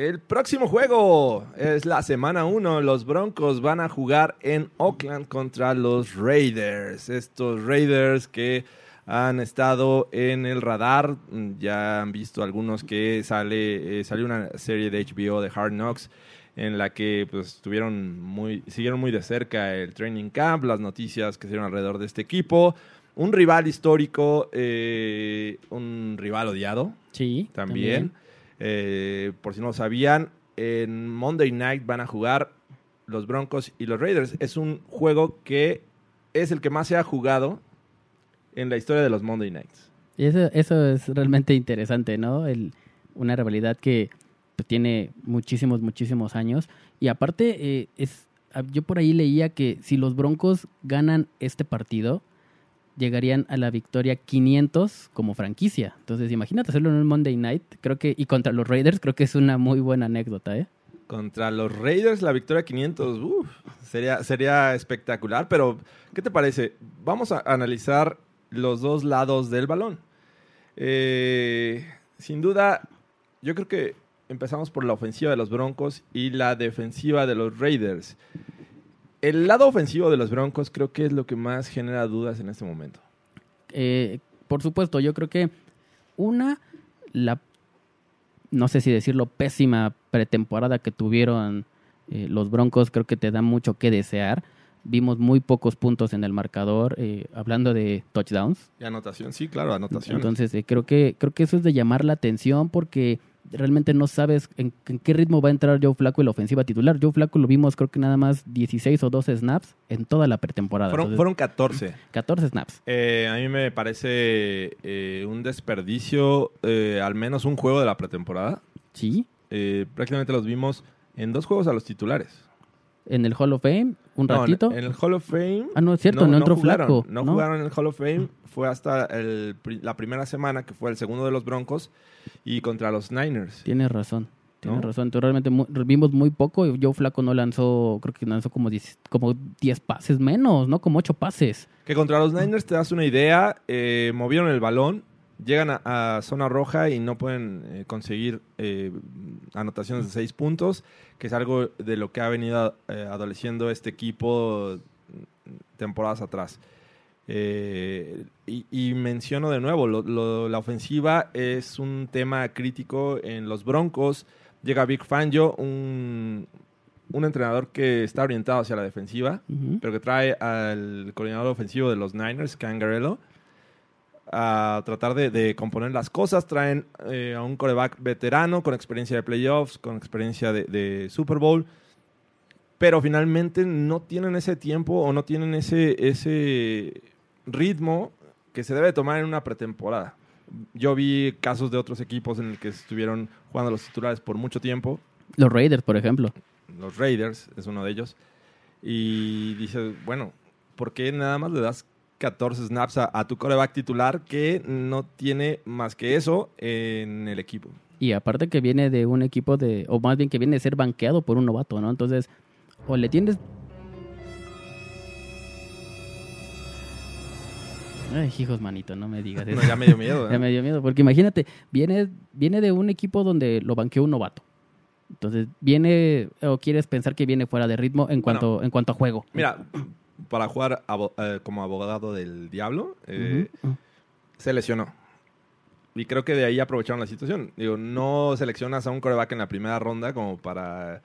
El próximo juego es la semana 1. Los Broncos van a jugar en Oakland contra los Raiders. Estos Raiders que han estado en el radar. Ya han visto algunos que sale, eh, salió una serie de HBO de Hard Knocks en la que pues estuvieron muy, siguieron muy de cerca el training camp, las noticias que se dieron alrededor de este equipo. Un rival histórico, eh, un rival odiado Sí. también. Eh, por si no lo sabían, en Monday Night van a jugar los Broncos y los Raiders. Es un juego que es el que más se ha jugado en la historia de los Monday Nights. Y eso, es realmente interesante, ¿no? Una rivalidad que tiene muchísimos, muchísimos años. Y aparte, eh, es, yo por ahí leía que si los Broncos ganan este partido, llegarían a la victoria 500 como franquicia. Entonces, imagínate hacerlo en un Monday Night. Creo que, y contra los Raiders, creo que es una muy buena anécdota, ¿eh? Contra los Raiders, la victoria 500, uf, sería, sería espectacular. Pero, ¿qué te parece? Vamos a analizar los dos lados del balón. Eh, sin duda, yo creo que empezamos por la ofensiva de los Broncos y la defensiva de los Raiders. El lado ofensivo de los Broncos creo que es lo que más genera dudas en este momento. Eh, por supuesto, yo creo que una, la, no sé si decirlo, pésima pretemporada que tuvieron eh, los Broncos, creo que te da mucho que desear. Vimos muy pocos puntos en el marcador, eh, hablando de touchdowns. Y anotación, sí, claro, anotación. Entonces, eh, creo, que, creo que eso es de llamar la atención porque realmente no sabes en, en qué ritmo va a entrar Joe Flaco en la ofensiva titular. Joe Flaco lo vimos creo que nada más 16 o 12 snaps en toda la pretemporada. fueron, Entonces, fueron 14. 14 snaps. Eh, a mí me parece eh, un desperdicio, eh, al menos un juego de la pretemporada. Sí, Eh, prácticamente los vimos en dos juegos a los titulares. En el Hall of Fame, un No, ratito. en, el Hall of Fame. Ah, no, es cierto, no entró jugaron, Flaco, No, ¿no? jugaron en el Hall of Fame. Fue hasta el la primera semana, que fue el segundo de los Broncos, y contra los Niners. Tienes razón. Tienes ¿No? razón. Entonces, realmente vimos muy poco. y Joe Flaco no lanzó, creo que lanzó como 10, como 10 pases menos, ¿no? Como 8 pases. Que contra los Niners te das una idea, eh, movieron el balón, llegan a, a zona roja y no pueden eh, conseguir eh, anotaciones de seis puntos, que es algo de lo que ha venido eh, adoleciendo este equipo mm, temporadas atrás. Y, y menciono de nuevo, lo- lo- la ofensiva es un tema crítico en los Broncos. Llega Big Fangio, un, un entrenador que está orientado hacia la defensiva pero que trae al coordinador ofensivo de los Niners, Cangarello, a tratar de, de componer las cosas. Traen eh, a un coreback veterano con experiencia de playoffs, con experiencia de, de Super Bowl, pero finalmente no tienen ese tiempo o no tienen ese, ese ritmo que se debe tomar en una pretemporada. Yo vi casos de otros equipos en el que estuvieron jugando los titulares por mucho tiempo Los Raiders, por ejemplo. los Raiders es uno de ellos. Y dices, bueno, ¿por qué nada más le das 14 snaps a, a tu coreback titular que no tiene más que eso en el equipo? Y aparte que viene de un equipo de, o más bien que viene de ser banqueado por un novato, ¿no? Entonces, o le tienes... Ay, hijos, manito, no me digas eso. No, ya me dio miedo. ¿eh? Ya me dio miedo, porque imagínate, viene, viene de un equipo donde lo banqueó un novato. Entonces, viene, o quieres pensar que viene fuera de ritmo en cuanto, en cuanto a juego. Mira, para jugar abo- eh, como abogado del diablo, eh, se lesionó. Y creo que de ahí aprovecharon la situación. Digo, no seleccionas a un coreback en la primera ronda como para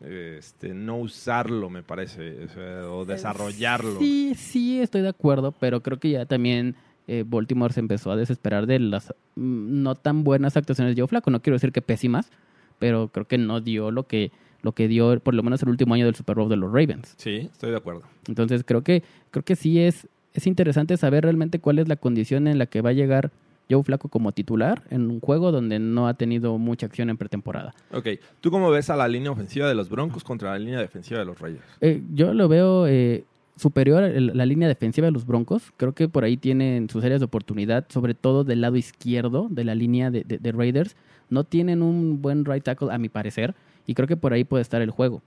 eh, este, no usarlo, me parece, o, sea, o desarrollarlo. Sí, sí, estoy de acuerdo, pero creo que ya también eh, Baltimore se empezó a desesperar de las mm, no tan buenas actuaciones de Joe Flaco. No quiero decir que pésimas, pero creo que no dio lo que, lo que dio por lo menos el último año del Super Bowl de los Ravens. Sí, estoy de acuerdo. Entonces creo que, creo que sí es, es interesante saber realmente cuál es la condición en la que va a llegar Joe Flaco como titular en un juego donde no ha tenido mucha acción en pretemporada. Ok, ¿tú cómo ves a la línea ofensiva de los Broncos contra la línea defensiva de los Raiders? Eh, yo lo veo eh, superior a la línea defensiva de los Broncos. Creo que por ahí tienen sus áreas de oportunidad, sobre todo del lado izquierdo de la línea de, de- de Raiders. No tienen un buen right tackle, a mi parecer, y creo que por ahí puede estar el juego.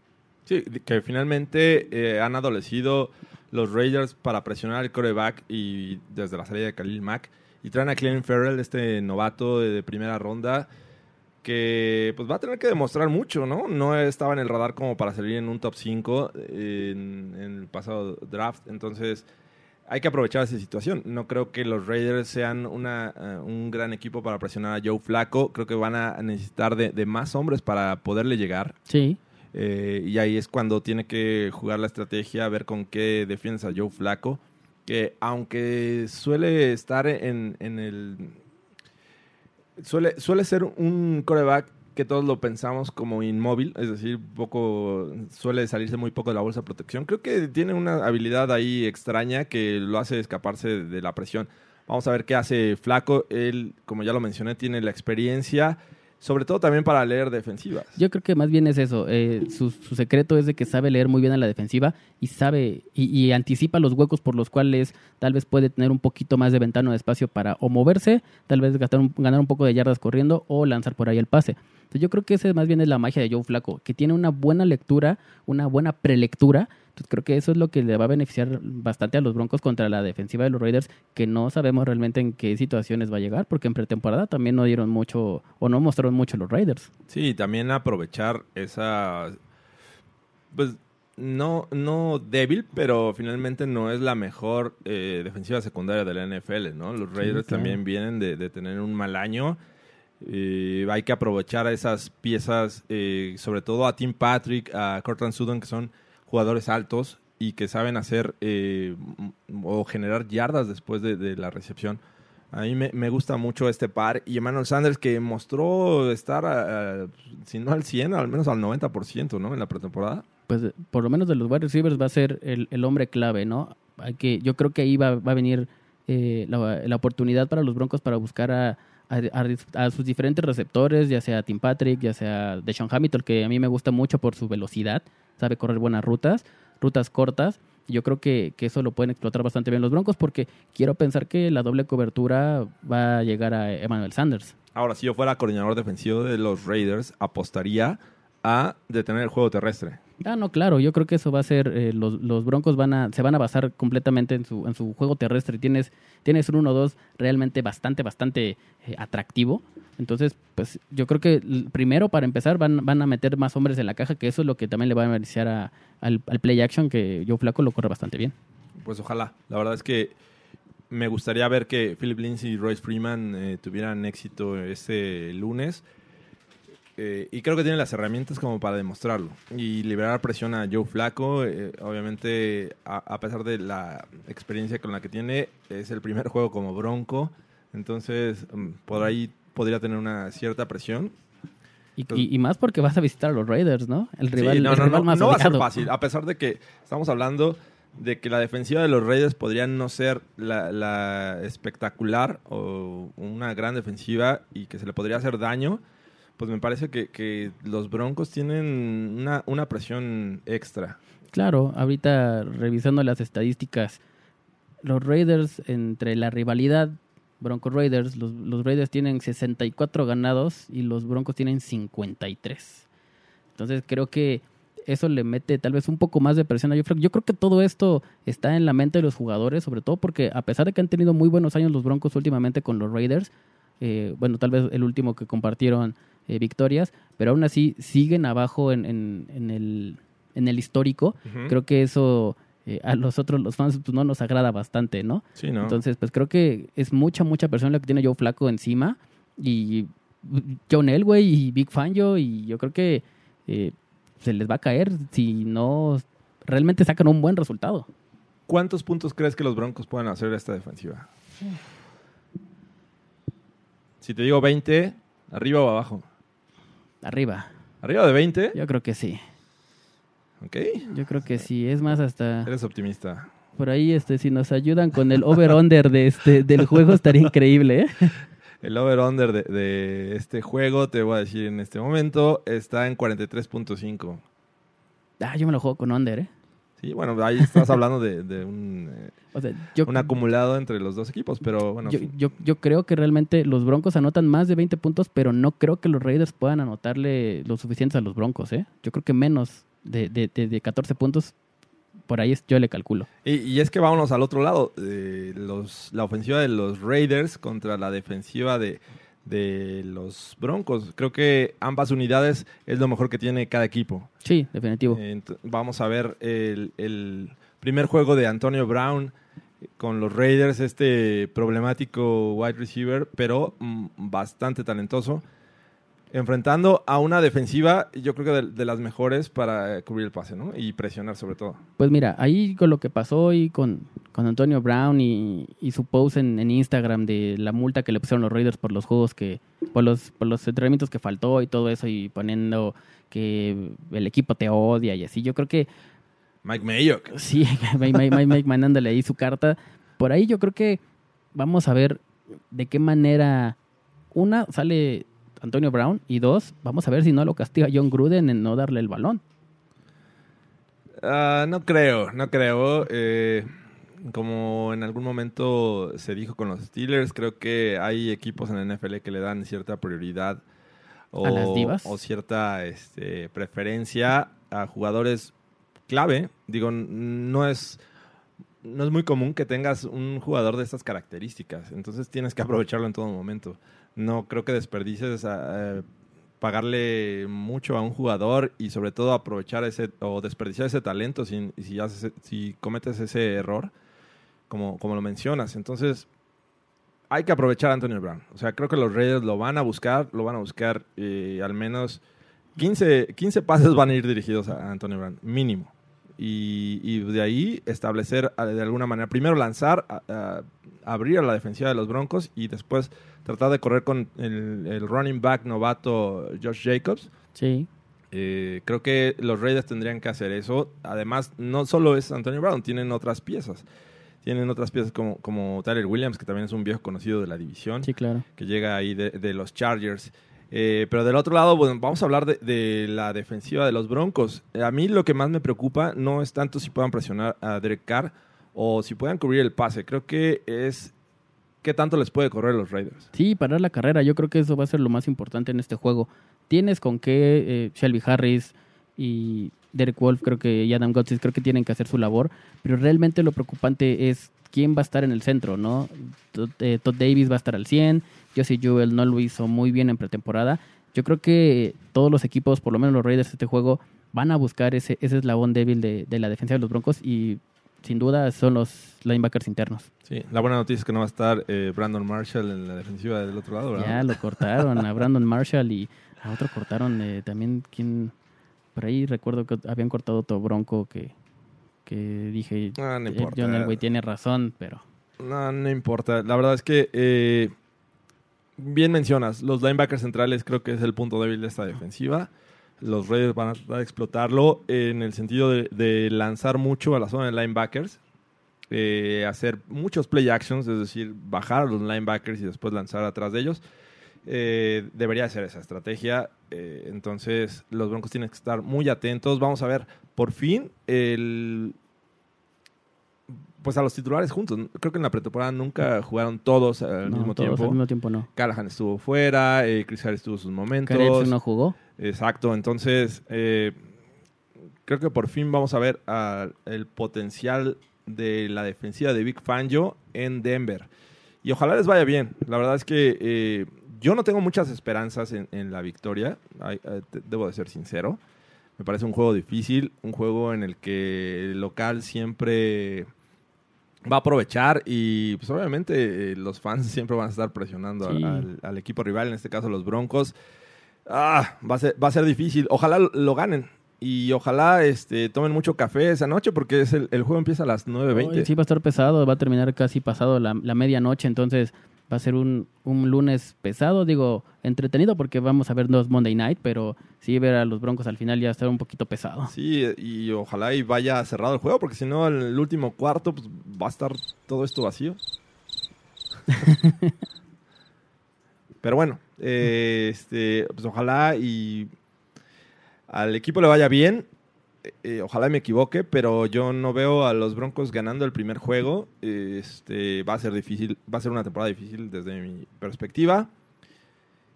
Sí, que finalmente eh, han adolecido los Raiders para presionar al coreback y desde la salida de Khalil Mack. Y traen a Clelin Ferrell, este novato de, primera ronda, que pues va a tener que demostrar mucho, ¿no? No estaba en el radar como para salir en un top 5 en, en el pasado draft. Entonces hay que aprovechar esa situación. No creo que los Raiders sean una, eh, un gran equipo para presionar a Joe Flaco. Creo que van a necesitar de, de más hombres para poderle llegar. Sí. Eh, y ahí es cuando tiene que jugar la estrategia, ver con qué defiendes a Joe Flaco. Que aunque suele estar en, en el. Suele, suele ser un coreback todos lo pensamos como inmóvil, es decir, poco suele salirse muy poco de la bolsa de protección. Creo que tiene una habilidad ahí extraña que lo hace escaparse de la presión. Vamos a ver qué hace Flaco. Él, como ya lo mencioné, tiene la experiencia sobre todo también para leer defensivas. Yo creo que más bien es eso. eh, su, su secreto es de que sabe leer muy bien a la defensiva y sabe y, anticipa los huecos por los cuales tal vez puede tener un poquito más de ventana de espacio para o moverse, tal vez gastar un- ganar un poco de yardas corriendo o lanzar por ahí el pase. Entonces yo creo que ese más bien es la magia de Joe Flaco, que tiene una buena lectura, una buena prelectura. Entonces creo que eso es lo que le va a beneficiar bastante a los Broncos contra la defensiva de los Raiders, que no sabemos realmente en qué situaciones va a llegar, porque en pretemporada también no dieron mucho o no mostraron mucho los Raiders. Sí, también aprovechar esa. Pues no, no débil, pero finalmente no es la mejor eh, defensiva secundaria de la NFL, ¿no? Los Raiders claro. también vienen de, de tener un mal año. Eh, hay que aprovechar a esas piezas, eh, sobre todo a Tim Patrick, a Cortland Sutton, que son jugadores altos y que saben hacer eh, o generar yardas después de, la recepción. A mí me, gusta mucho este par. Y Emmanuel Sanders que mostró estar, a- a- si no al 100, al menos al 90%, ¿no? En la pretemporada. pues por lo menos de los wide receivers va a ser el, el hombre clave, ¿no? Hay que, yo creo que ahí va, va a venir eh, la, la oportunidad para los Broncos para buscar a, a, sus diferentes receptores, ya sea Tim Patrick, ya sea Deshaun Hamilton, que a mí me gusta mucho por su velocidad, sabe correr buenas rutas, rutas cortas. Yo creo que, que eso lo pueden explotar bastante bien los Broncos porque quiero pensar que la doble cobertura va a llegar a Emmanuel Sanders. Ahora, si yo fuera coordinador defensivo de los Raiders, apostaría a detener el juego terrestre. Ah, no, claro, yo creo que eso va a ser, eh, los, los Broncos van a, se van a basar completamente en su, en su juego terrestre. Tienes, tienes un 1-2 realmente bastante, bastante eh, atractivo. Entonces, pues yo creo que primero para empezar van, van a meter más hombres en la caja, que eso es lo que también le va a beneficiar a- al, al play action, que Joe Flaco lo corre bastante bien. Pues ojalá. La verdad es que me gustaría ver que Philip Lindsay y Royce Freeman eh, tuvieran éxito este lunes. Eh, y creo que tienen las herramientas como para demostrarlo. Y liberar presión a Joe Flaco. eh, obviamente, a, a pesar de la experiencia con la que tiene, es el primer juego como bronco. Entonces, mm, por ahí podría tener una cierta presión. Y, y- y más porque vas a visitar a los Raiders, ¿no? El Sí, rival, no, el no, rival no, más no va a ser fácil. A pesar de que estamos hablando de que la defensiva de los Raiders podría no ser la, la espectacular o una gran defensiva y que se le podría hacer daño, pues me parece que, que los Broncos tienen una, una presión extra. Claro, ahorita revisando las estadísticas, los Raiders entre la rivalidad Broncos Raiders, los, los Raiders tienen 64 ganados y los Broncos tienen 53. Entonces creo que eso le mete tal vez un poco más de presión a. Yo creo que todo esto está en la mente de los jugadores, sobre todo porque a pesar de que han tenido muy buenos años los Broncos últimamente con los Raiders, eh, bueno, tal vez el último que compartieron eh, victorias, pero aún así siguen abajo en, en- en el, en el histórico. Creo que eso eh, a nosotros los fans pues, no nos agrada bastante, ¿no? Sí, ¿no? Entonces, pues creo que es mucha, mucha presión la que tiene Joe Flaco encima. Y John Elway y Big Fangio. Y yo creo que eh, se les va a caer si no realmente sacan un buen resultado. ¿Cuántos puntos crees que los Broncos puedan hacer esta defensiva? Si te digo 20, arriba o abajo. Arriba. ¿Arriba de 20? Yo creo que sí. Ok. Yo creo que sí. Es más, hasta Eres optimista. por ahí, este, si nos ayudan con el over-under de este, del juego, estaría increíble, ¿eh? El over-under de, de este juego, te voy a decir en este momento, está en 43.5. Ah, yo me lo juego con under, ¿eh? Sí, bueno, ahí estás hablando de, de un, eh, O sea, yo, un acumulado entre los dos equipos, pero bueno. yo, yo, yo creo que realmente los Broncos anotan más de 20 puntos, pero no creo que los Raiders puedan anotarle lo suficientes a los Broncos, ¿eh? Yo creo que menos de, de, de- de 14 puntos, por ahí es- yo le calculo. Y, y es que vámonos al otro lado. eh, los, la ofensiva de los Raiders contra la defensiva de, de los Broncos. Creo que ambas unidades es lo mejor que tiene cada equipo. Sí, definitivo. Vamos a ver el, el primer juego de Antonio Brown con los Raiders, este problemático wide receiver, pero mm, bastante talentoso. Enfrentando a una defensiva, yo creo que de, las mejores para eh, cubrir el pase, ¿no? Y presionar sobre todo. Pues mira, ahí con lo que pasó hoy con, con Antonio Brown y, y su post en, en Instagram de la multa que le pusieron los Raiders por los juegos que, por los, por los entrenamientos que faltó y todo eso y poniendo que el equipo te odia y así. Yo creo que Mike Mayock. sí, Mike, Mike, Mike, mandándole ahí su carta. Por ahí yo creo que vamos a ver de qué manera, una, sale Antonio Brown y dos, vamos a ver si no lo castiga John Gruden en no darle el balón. Ah, no creo, no creo. Eh, como en algún momento se dijo con los Steelers, creo que hay equipos en la NFL que le dan cierta prioridad o, ¿A las divas? o cierta este, preferencia a jugadores clave. Digo, no es, no es muy común que tengas un jugador de estas características, entonces tienes que aprovecharlo en todo momento. No creo que desperdices a- eh, pagarle mucho a un jugador y sobre todo aprovechar ese o desperdiciar ese talento si, si, haces- si cometes ese error, como, como lo mencionas. Entonces, hay que aprovechar a Antonio Brown. O sea, creo que los Raiders lo van a buscar, lo van a buscar eh, al menos 15, 15 pases van a ir dirigidos a Antonio Brown, mínimo. Y, y de ahí establecer de alguna manera, primero lanzar, a- a- abrir a la defensiva de los Broncos y después tratar de correr con el, el running back novato Josh Jacobs. Sí. Eh, creo que los Raiders tendrían que hacer eso. Además, no solo es Antonio Brown, tienen otras piezas. Tienen otras piezas como, como Tyler Williams, que también es un viejo conocido de la división Sí, claro. que llega ahí de, de los Chargers. Eh, pero del otro lado, bueno, vamos a hablar de, la defensiva de los Broncos. Eh, A mí lo que más me preocupa no es tanto si puedan presionar a Derek Carr o si puedan cubrir el pase. Creo que es qué tanto les puede correr los Raiders. Sí, parar la carrera. Yo creo que eso va a ser lo más importante en este juego. Tienes con que eh, Shelby Harris y Derek Wolf, creo que y Adam Gotsis, creo que tienen que hacer su labor. Pero realmente lo preocupante es quién va a estar en el centro, ¿no? Todd, eh, Todd Davis va a estar al 100. Josie Jewell no lo hizo muy bien en pretemporada. Yo creo que todos los equipos, por lo menos los Raiders de este juego, van a buscar ese, ese eslabón débil de, de la defensa de los Broncos y sin duda son los linebackers internos. Sí, la buena noticia es que no va a estar eh, Brandon Marshall en la defensiva del otro lado, ¿verdad? Ya lo cortaron a Brandon Marshall y a otro cortaron eh, también quien por ahí recuerdo que habían cortado otro bronco que, que dije Ah, no eh, importa. John Elway tiene razón, pero No, no importa. La verdad es que, eh, bien mencionas, los linebackers centrales creo que es el punto débil de esta defensiva. Los Raiders van a tratar de explotarlo en el sentido de, de lanzar mucho a la zona de linebackers, eh, hacer muchos play actions, es decir, bajar a los linebackers y después lanzar atrás de ellos. Eh, debería ser esa estrategia. eh, entonces, los Broncos tienen que estar muy atentos. Vamos a ver, por fin, el, pues a los titulares juntos. Creo que en la pretemporada nunca jugaron todos al no, mismo todos tiempo. al mismo tiempo no. Callahan estuvo fuera, eh, Chris Harris tuvo sus momentos. No jugó. Exacto, entonces eh, creo que por fin vamos a ver el potencial de la defensiva de Vic Fangio en Denver. Y ojalá les vaya bien. La verdad es que eh, yo no tengo muchas esperanzas en, en la victoria, Ay, eh, debo de ser sincero. Me parece un juego difícil, un juego en el que el local siempre va a aprovechar y pues obviamente eh, los fans siempre van a estar presionando Sí. al, al equipo rival, en este caso los Broncos. Ah, va a ser, va a ser difícil. Ojalá lo, lo ganen. Y ojalá este, tomen mucho café esa noche porque es el, el juego empieza a las 9.20. Hoy sí va a estar pesado, va a terminar casi pasado la, la medianoche, entonces va a ser un, un lunes pesado, digo, entretenido porque vamos a ver dos Monday Night, pero sí ver a los Broncos al final ya estar un poquito pesado. Sí, y ojalá y vaya cerrado el juego porque si no, el último cuarto pues, va a estar todo esto vacío. Pero bueno, eh, este, pues ojalá y al equipo le vaya bien. Eh, eh, ojalá me equivoque, pero yo no veo a los Broncos ganando el primer juego. Este, va a ser difícil, va a ser una temporada difícil desde mi perspectiva.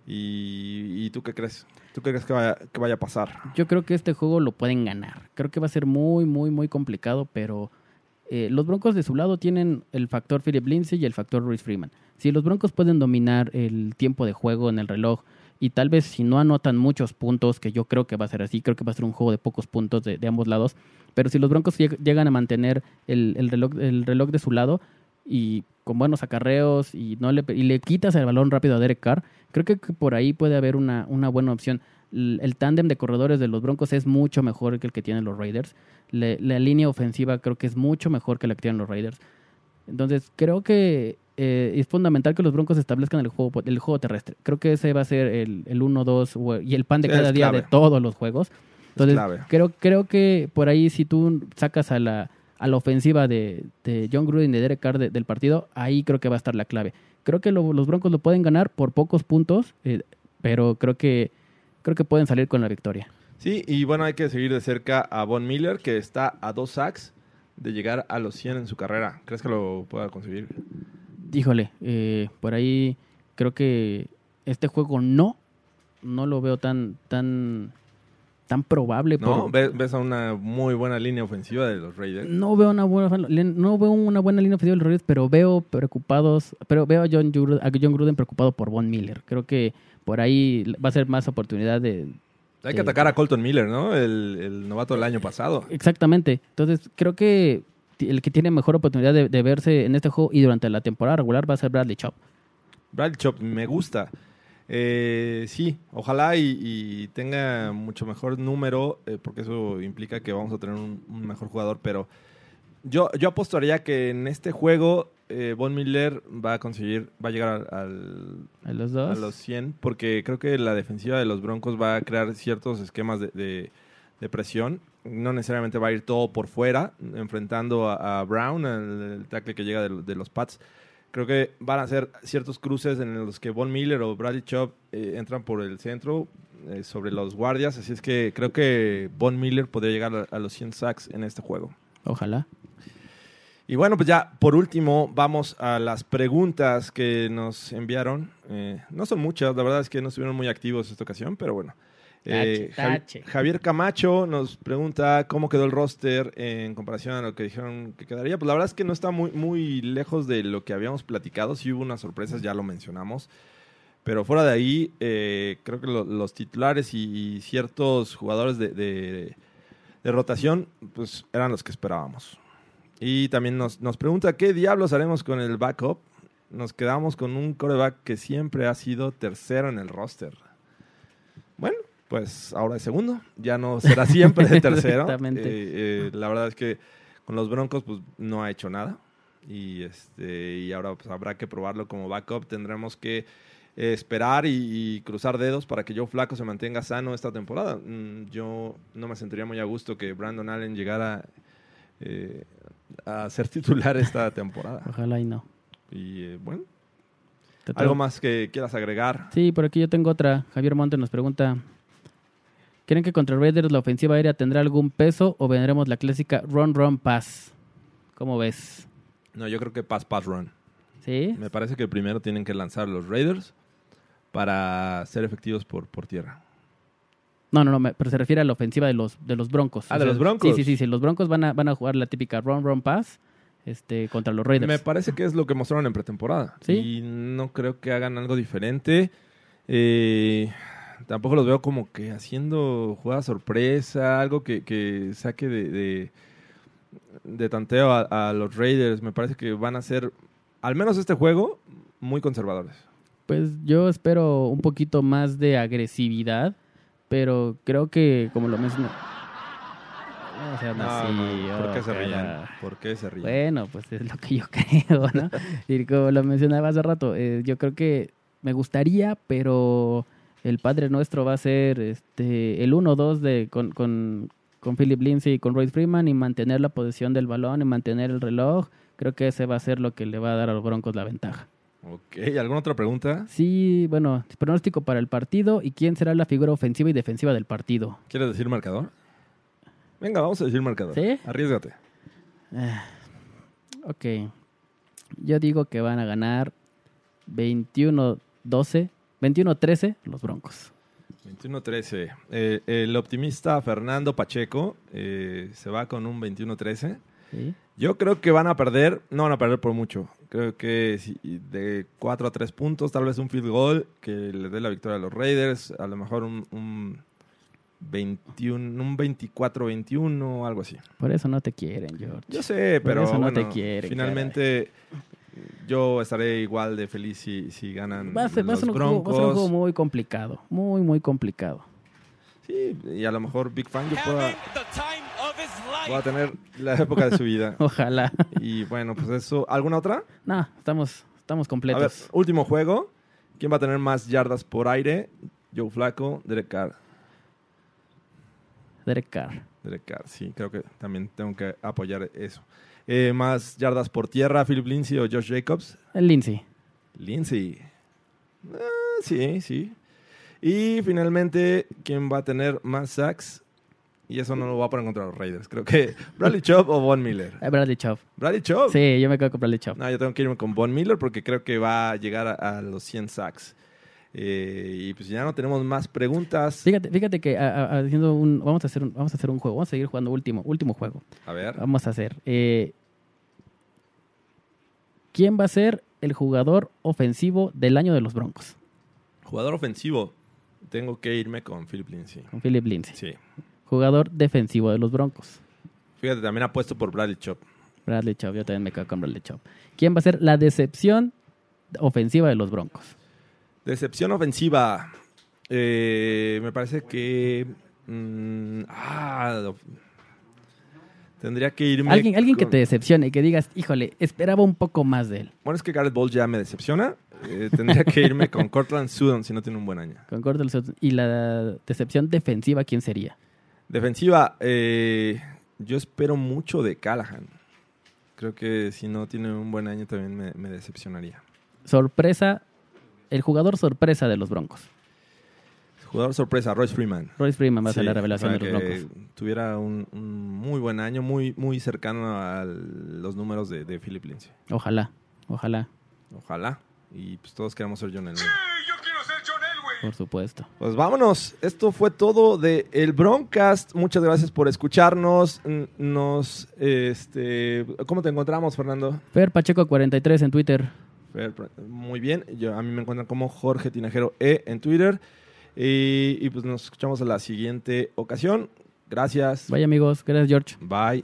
¿Y, tú qué crees? ¿Tú qué crees que vaya, a pasar? Yo creo que este juego lo pueden ganar. Creo que va a ser muy, muy, muy complicado, pero eh, los Broncos de su lado tienen el factor Philip Lindsay y el factor Royce Freeman. Si los Broncos pueden dominar el tiempo de juego en el reloj y tal vez si no anotan muchos puntos, que yo creo que va a ser así, creo que va a ser un juego de pocos puntos de, ambos lados, pero si los Broncos lleg- llegan a mantener el, el reloj, el reloj de su lado y con buenos acarreos y no le, y le quitas el balón rápido a Derek Carr, creo que por ahí puede haber una, una buena opción. El, tándem de corredores de los Broncos es mucho mejor que el que tienen los Raiders. La línea ofensiva creo que es mucho mejor que la que tienen los Raiders. Entonces, creo que eh, es fundamental que los Broncos establezcan el juego, el juego terrestre. Creo que ese va a ser el, el 1-2 o- y el pan de cada es día clave. de todos los juegos. Entonces, creo, creo que por ahí si tú sacas a la, a la ofensiva de, de John Gruden y de Derek Carr de- del partido, ahí creo que va a estar la clave. Creo que lo- los Broncos lo pueden ganar por pocos puntos, eh, pero creo que, creo que pueden salir con la victoria. Sí, y bueno, hay que seguir de cerca a Von Miller, que está a dos sacks de llegar a los 100 en su carrera. ¿Crees que lo pueda conseguir? Híjole, eh, por ahí creo que este juego no, no lo veo tan, tan, tan probable. ¿No? por- ¿Ves, ves a una muy buena línea ofensiva de los Raiders? no veo una buena no veo una buena línea ofensiva de los Raiders, pero veo preocupados, pero veo a John, Gruden, a John Gruden preocupado por Von Miller. Creo que por ahí va a ser más oportunidad de Hay que atacar a Colton Miller, ¿no? El, el novato del año pasado. exactamente. Entonces creo que el que tiene mejor oportunidad de, de verse en este juego y durante la temporada regular va a ser Bradley Chop. Brad Chop, me gusta. Eh, sí, ojalá y, y tenga mucho mejor número, eh, porque eso implica que vamos a tener un, un mejor jugador, pero yo, yo apostaría que en este juego eh, Von Miller va a conseguir, va a llegar al, A los a dos. los 100, porque creo que la defensiva de los Broncos va a crear ciertos esquemas de, de- de presión. No necesariamente va a ir todo por fuera, enfrentando a, Brown, el, el tackle que llega de, los Pats. Creo que van a ser ciertos cruces en los que Von Miller o Bradley Chop eh, entran por el centro eh, sobre los guardias. Así es que creo que Von Miller podría llegar a, a los 100 sacks en este juego. Ojalá. Y bueno, pues ya por último vamos a las preguntas que nos enviaron. Eh, no son muchas, la verdad es que no estuvieron muy activos esta ocasión, pero bueno. Eh, Javi-. Javier Camacho nos pregunta cómo quedó el roster en comparación a lo que dijeron que quedaría. Pues la verdad es que no está muy, muy lejos de lo que habíamos platicado. Sí hubo unas sorpresas, ya lo mencionamos. Pero fuera de ahí, eh, creo que lo- los titulares y, y ciertos jugadores de, de- de rotación, pues eran los que esperábamos. Y también nos, nos pregunta qué diablos haremos con el backup. Nos quedamos con un coreback que siempre ha sido tercero en el roster. Bueno, pues ahora es segundo. Ya no será siempre de tercero. Exactamente. Eh, eh, la verdad es que con los Broncos pues no ha hecho nada. Y, este, y ahora pues, habrá que probarlo como backup. Tendremos que eh, esperar y, y cruzar dedos para que Joe Flaco se mantenga sano esta temporada. Mm, yo no me sentiría muy a gusto que Brandon Allen llegara eh, a ser titular esta temporada. Ojalá y no. Y eh, bueno, algo más que quieras agregar. Sí, por aquí yo tengo otra. Javier Monte nos pregunta: ¿Creen que contra Raiders la ofensiva aérea tendrá algún peso o vendremos la clásica run, run, pass? ¿Cómo ves? No, yo creo que pass, pass, run. ¿Sí? Me parece que primero tienen que lanzar los Raiders para ser efectivos por, por tierra. No, no, no, me- pero se refiere a la ofensiva de los, de los Broncos. Ah, ¿de los Broncos? Sí, sí, sí, sí. Los Broncos van a, van a jugar la típica run, run, pass este, contra los Raiders. Me parece que es lo que mostraron en pretemporada. ¿Sí? Y no creo que hagan algo diferente. Eh, tampoco los veo como que haciendo jugada sorpresa, algo que, que saque de, de, de tanteo a, a los Raiders. Me parece que van a ser, al menos este juego, muy conservadores. Pues yo espero un poquito más de agresividad, pero creo que, como lo mencioné... No sean así, no, ¿Por oh, qué se ríen? cara. ¿Por qué se ríen? Bueno, pues es lo que yo creo, ¿no? y como lo mencionaba hace rato, eh, yo creo que me gustaría, pero el Padre Nuestro va a ser este el 1-2 de con, con, con Philip Lindsay y con Royce Freeman y mantener la posición del balón y mantener el reloj. Creo que ese va a ser lo que le va a dar a los Broncos la ventaja. Ok, ¿alguna otra pregunta? Sí, bueno, pronóstico para el partido y quién será la figura ofensiva y defensiva del partido. ¿Quieres decir marcador? Venga, vamos a decir marcador. ¿Sí? Arriesgate. Ok. Yo digo que van a ganar 21-12 21-13, los Broncos. 21-13. Eh, el optimista Fernando Pacheco eh, se va con un 21-13. ¿sí? Yo creo que van a perder, no van a perder por mucho. Creo que de 4 a 3 puntos, tal vez un field goal que le dé la victoria a los Raiders, a lo mejor un, un 21, un 24-21, algo así. Por eso no te quieren, George. Yo sé, Por pero eso no bueno, te quieren, finalmente yo estaré igual de feliz si, si ganan Va a, ser, va a los ser un juego, va a Broncos. ser un juego muy complicado. Muy, muy complicado. Sí, y a lo mejor Big Fan yo pueda, pueda tener la época de su vida. Ojalá. Y bueno, pues eso. ¿Alguna otra? No, estamos, estamos A ver, completos. último juego. ¿Quién va a tener más yardas por aire? Joe Flaco, Derek Carr. Derek Carr. Derek Carr, sí, creo que también tengo que apoyar eso. Eh, más yardas por tierra, Philip Lindsay o Josh Jacobs. El Lindsay. Lindsay. Ah, sí, sí. Y finalmente, ¿quién va a tener más sacks? Y eso no lo va a poner contra los Raiders. Creo que Bradley Chubb o Von Miller. Eh, Bradley Chubb. Bradley Chubb. Sí, yo me quedo con Bradley Chubb. No, yo tengo que irme con Von Miller porque creo que va a llegar a, a los 100 sacks. Eh, y pues ya no tenemos más preguntas. Fíjate, fíjate que a- a- haciendo un, vamos a hacer un, vamos a hacer un juego, vamos a seguir jugando último, último juego. A ver. Vamos a hacer. eh, ¿Quién va a ser el jugador ofensivo del año de los Broncos? Jugador ofensivo. Tengo que irme con Philip Lindsay. Con Philip Lindsay. Sí. Jugador defensivo de los Broncos. Fíjate, también apuesto por Bradley Chubb. Bradley Chubb, yo también me quedo con Bradley Chubb. ¿Quién va a ser la decepción ofensiva de los Broncos? Decepción ofensiva. Eh, me parece que. mm, ah, tendría que irme. Alguien, alguien que te decepcione y que digas, híjole, esperaba un poco más de él. Bueno, es que Garrett Ball ya me decepciona. Eh, tendría que irme con Cortland Sutton si no tiene un buen año. Con Cordell Sutton. Y la decepción defensiva, ¿quién sería? Defensiva, eh, yo espero mucho de Callahan. Creo que si no tiene un buen año también me, me decepcionaría. Sorpresa, el jugador sorpresa de los Broncos. Jugador sorpresa, Royce Freeman. Royce Freeman va a ser Sí, la revelación de los que Broncos. Tuviera un, un muy buen año, muy, muy cercano a los números de, de Philip Lindsay. Ojalá, ojalá, Ojalá. Y pues todos queremos ser John Elway. Por supuesto. Pues vámonos. Esto fue todo de el Broncast. Muchas gracias por escucharnos. Nos, este, ¿cómo te encontramos, Fernando? Fer Pacheco 43 en Twitter. Fer, Muy bien. Yo, a mí me encuentran como Jorge Tinajero E en Twitter. Y, y pues nos escuchamos en la siguiente ocasión. Gracias. Vaya amigos, gracias George. Bye.